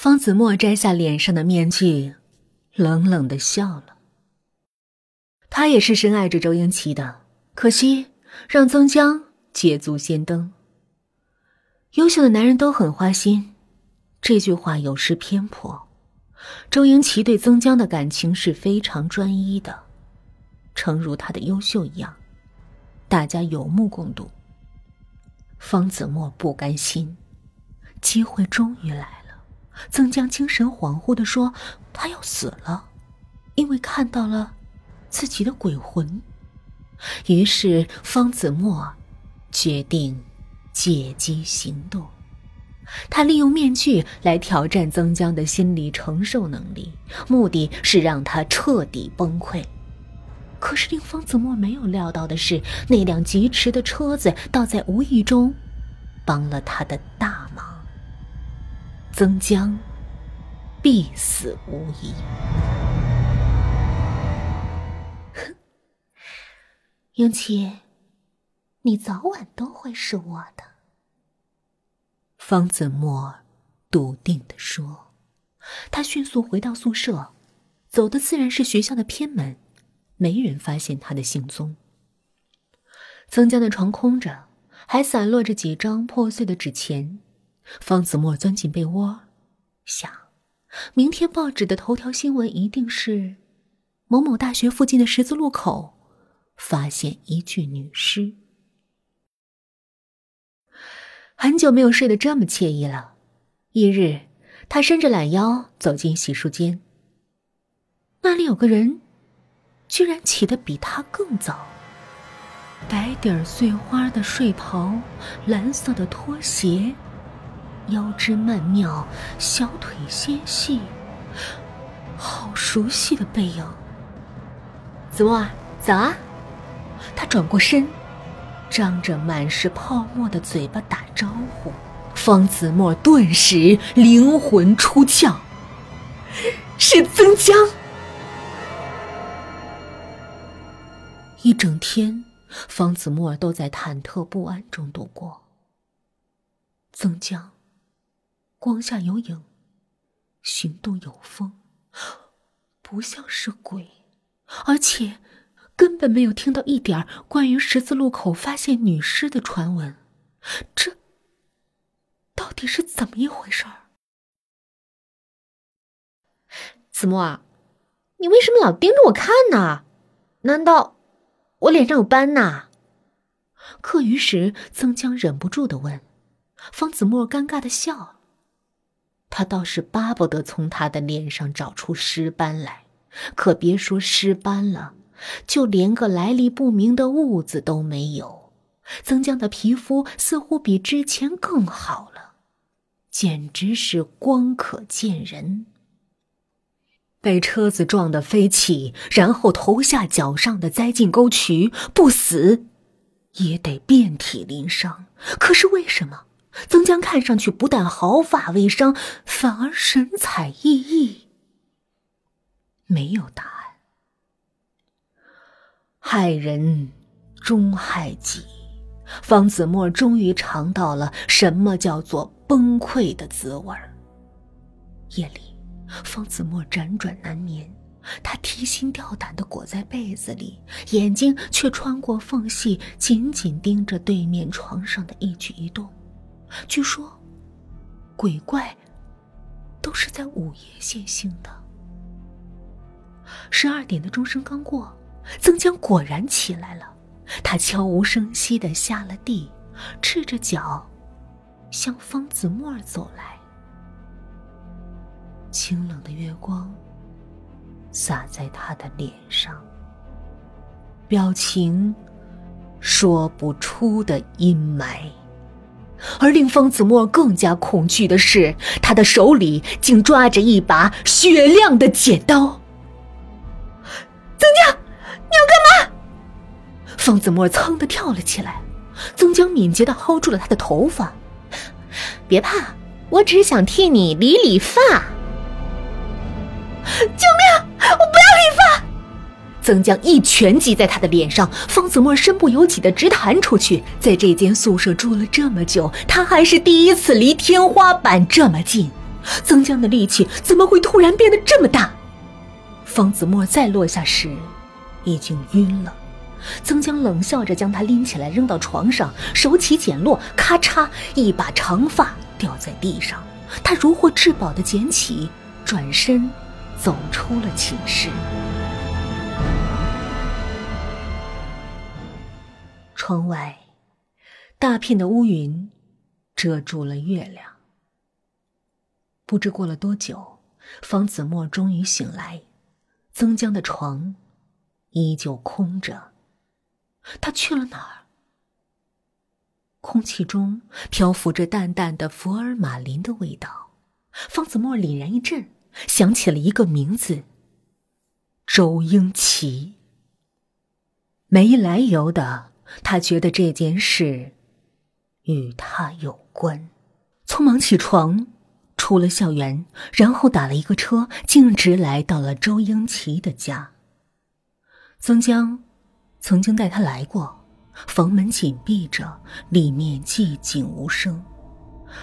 方子墨摘下脸上的面具，冷冷的笑了。他也是深爱着周英奇的，可惜让曾江捷足先登。优秀的男人都很花心，这句话有失偏颇。周英奇对曾江的感情是非常专一的，诚如他的优秀一样，大家有目共睹。方子墨不甘心，机会终于来。曾江精神恍惚的说：“他要死了，因为看到了。”自己的鬼魂，于是方子墨决定借机行动。他利用面具来挑战曾江的心理承受能力，目的是让他彻底崩溃。可是令方子墨没有料到的是，那辆疾驰的车子倒在无意中帮了他的大忙。曾江必死无疑。哼英奇，你早晚都会是我的。方子墨笃定的说。他迅速回到宿舍，走的自然是学校的偏门，没人发现他的行踪。曾江的床空着，还散落着几张破碎的纸钱。方子墨钻进被窝，想：明天报纸的头条新闻一定是某某大学附近的十字路口。发现一具女尸。很久没有睡得这么惬意了。一日，他伸着懒腰走进洗漱间，那里有个人，居然起得比他更早。白底碎花的睡袍，蓝色的拖鞋，腰肢曼妙，小腿纤细，好熟悉的背影。子墨，早啊！他转过身，张着满是泡沫的嘴巴打招呼。方子墨顿时灵魂出窍，是曾江。一整天，方子墨都在忐忑不安中度过。曾江，光下有影，行动有风，不像是鬼，而且。根本没有听到一点关于十字路口发现女尸的传闻，这到底是怎么一回事儿？子墨，你为什么老盯着我看呢？难道我脸上有斑呐？课余时，曾江忍不住的问。方子墨尴尬的笑。他倒是巴不得从他的脸上找出尸斑来，可别说尸斑了。就连个来历不明的痦子都没有，曾江的皮肤似乎比之前更好了，简直是光可见人。被车子撞得飞起，然后头下脚上的栽进沟渠，不死也得遍体鳞伤。可是为什么曾江看上去不但毫发未伤，反而神采奕奕？没有答案。害人终害己，方子墨终于尝到了什么叫做崩溃的滋味。夜里，方子墨辗转难眠，他提心吊胆的裹在被子里，眼睛却穿过缝隙，紧紧盯着对面床上的一举一动。据说，鬼怪都是在午夜现形的。十二点的钟声刚过。曾江果然起来了，他悄无声息的下了地，赤着脚，向方子墨走来。清冷的月光洒在他的脸上，表情说不出的阴霾。而令方子墨更加恐惧的是，他的手里竟抓着一把雪亮的剪刀。曾江。你要干嘛？方子墨噌的跳了起来，曾江敏捷的薅住了他的头发。别怕，我只是想替你理理发。救！曾江一拳击在他的脸上，方子墨身不由己的直弹出去。在这间宿舍住了这么久，他还是第一次离天花板这么近。曾江的力气怎么会突然变得这么大？方子墨再落下时，已经晕了。曾江冷笑着将他拎起来扔到床上，手起剪落，咔嚓，一把长发掉在地上。他如获至宝的捡起，转身走出了寝室。窗外，大片的乌云遮住了月亮。不知过了多久，方子墨终于醒来，曾江的床依旧空着。他去了哪儿？空气中漂浮着淡淡的福尔马林的味道。方子墨凛然一震，想起了一个名字——周英奇。没来由的，他觉得这件事与他有关，匆忙起床，出了校园，然后打了一个车，径直来到了周英奇的家。曾江曾经带他来过。房门紧闭着，里面寂静无声。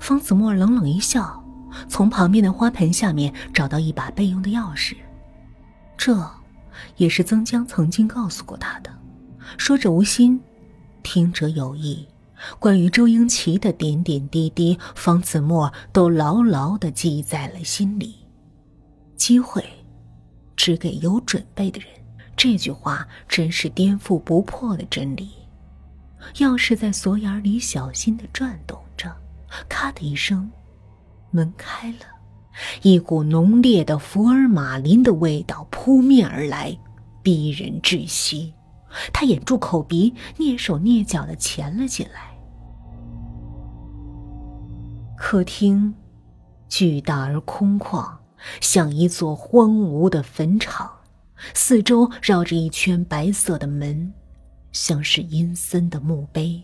方子墨冷冷一笑，从旁边的花盆下面找到一把备用的钥匙。这，也是曾江曾经告诉过他的。说者无心，听者有意。关于周英奇的点点滴滴，方子墨都牢牢的记在了心里。机会，只给有准备的人。这句话真是颠覆不破的真理。钥匙在锁眼里小心的转动着，咔的一声，门开了，一股浓烈的福尔马林的味道扑面而来，逼人窒息。他掩住口鼻，蹑手蹑脚的潜了进来。客厅巨大而空旷，像一座荒芜的坟场，四周绕着一圈白色的门。像是阴森的墓碑，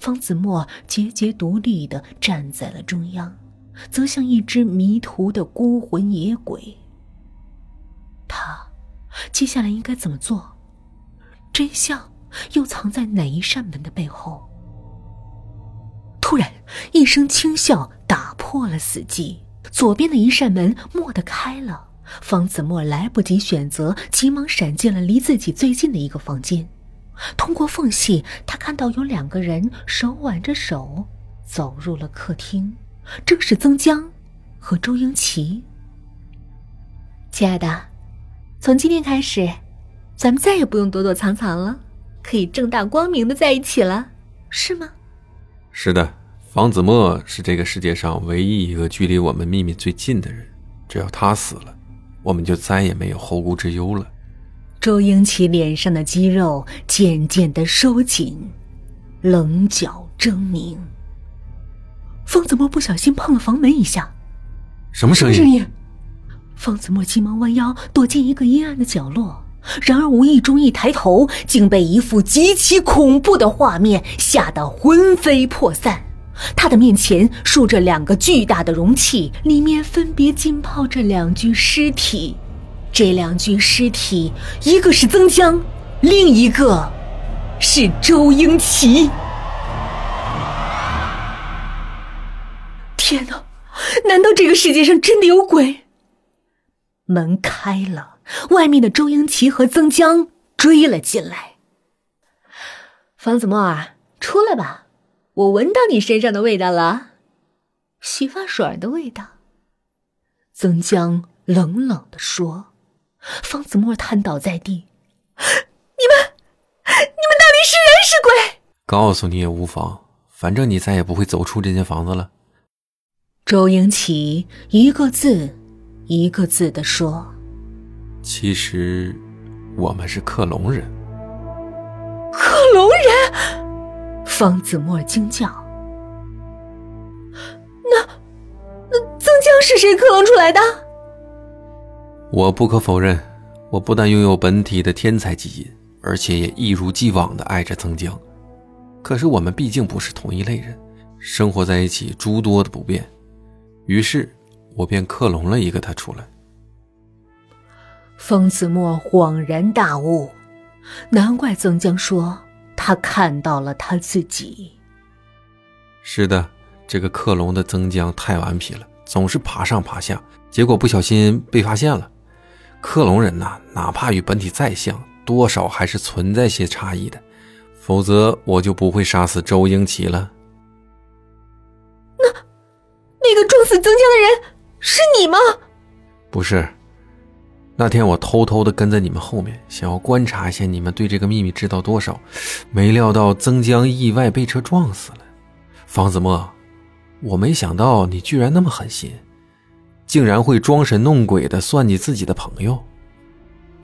方子墨节节独立的站在了中央，则像一只迷途的孤魂野鬼。他接下来应该怎么做？真相又藏在哪一扇门的背后？突然，一声轻笑打破了死寂，左边的一扇门蓦地开了，方子墨来不及选择，急忙闪进了离自己最近的一个房间。通过缝隙，他看到有两个人手挽着手走入了客厅，正是曾江和周英奇。亲爱的，从今天开始，咱们再也不用躲躲藏藏了，可以正大光明的在一起了，是吗？是的，方子墨是这个世界上唯一一个距离我们秘密最近的人，只要他死了，我们就再也没有后顾之忧了。周英奇脸上的肌肉渐渐的收紧，棱角狰狞。方子墨不小心碰了房门一下，什么声音？声音。方子墨急忙弯腰躲进一个阴暗的角落，然而无意中一抬头，竟被一幅极其恐怖的画面吓得魂飞魄散。他的面前竖着两个巨大的容器，里面分别浸泡着两具尸体。这两具尸体，一个是曾江，另一个是周英奇。天哪！难道这个世界上真的有鬼？门开了，外面的周英奇和曾江追了进来。方子墨啊，出来吧，我闻到你身上的味道了，洗发水的味道。曾江冷冷的说。方子墨瘫倒在地，你们，你们到底是人是鬼？告诉你也无妨，反正你再也不会走出这间房子了。周英奇一个字一个字的说：“其实，我们是克隆人。”克隆人！方子墨惊叫：“那，那曾江是谁克隆出来的？”我不可否认，我不但拥有本体的天才基因，而且也一如既往的爱着曾江。可是我们毕竟不是同一类人，生活在一起诸多的不便，于是我便克隆了一个他出来。方子墨恍然大悟，难怪曾江说他看到了他自己。是的，这个克隆的曾江太顽皮了，总是爬上爬下，结果不小心被发现了。克隆人呐，哪怕与本体再像，多少还是存在些差异的，否则我就不会杀死周英奇了。那，那个撞死曾江的人是你吗？不是。那天我偷偷的跟在你们后面，想要观察一下你们对这个秘密知道多少，没料到曾江意外被车撞死了。方子墨，我没想到你居然那么狠心，竟然会装神弄鬼的算计自己的朋友。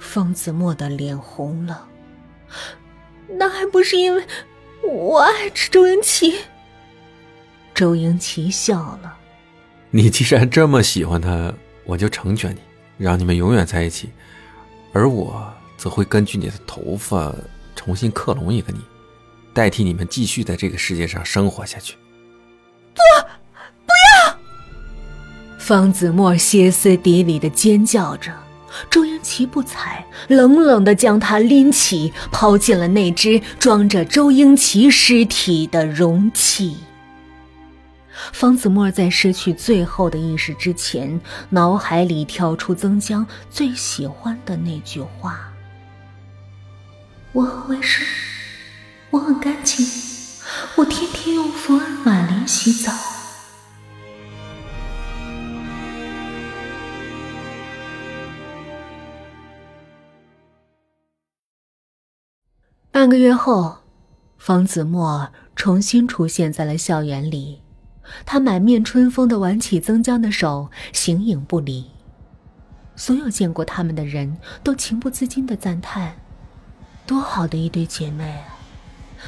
方子墨的脸红了，那还不是因为我爱吃周英奇。周英奇笑了，你既然这么喜欢他，我就成全你。让你们永远在一起，而我则会根据你的头发重新克隆一个你，代替你们继续在这个世界上生活下去。不，不要！方子墨歇斯底里的尖叫着，周英奇不睬，冷冷的将他拎起，抛进了那只装着周英奇尸体的容器。方子墨在失去最后的意识之前，脑海里跳出曾江最喜欢的那句话：“我很卫生，我很干净，我天天用福尔马林洗澡。”半个月后，方子墨重新出现在了校园里。他满面春风的挽起曾江的手，形影不离。所有见过他们的人都情不自禁的赞叹：“多好的一对姐妹啊！”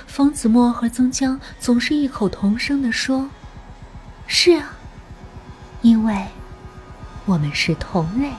冯子墨和曾江总是异口同声的说：“是啊，因为我们是同类。”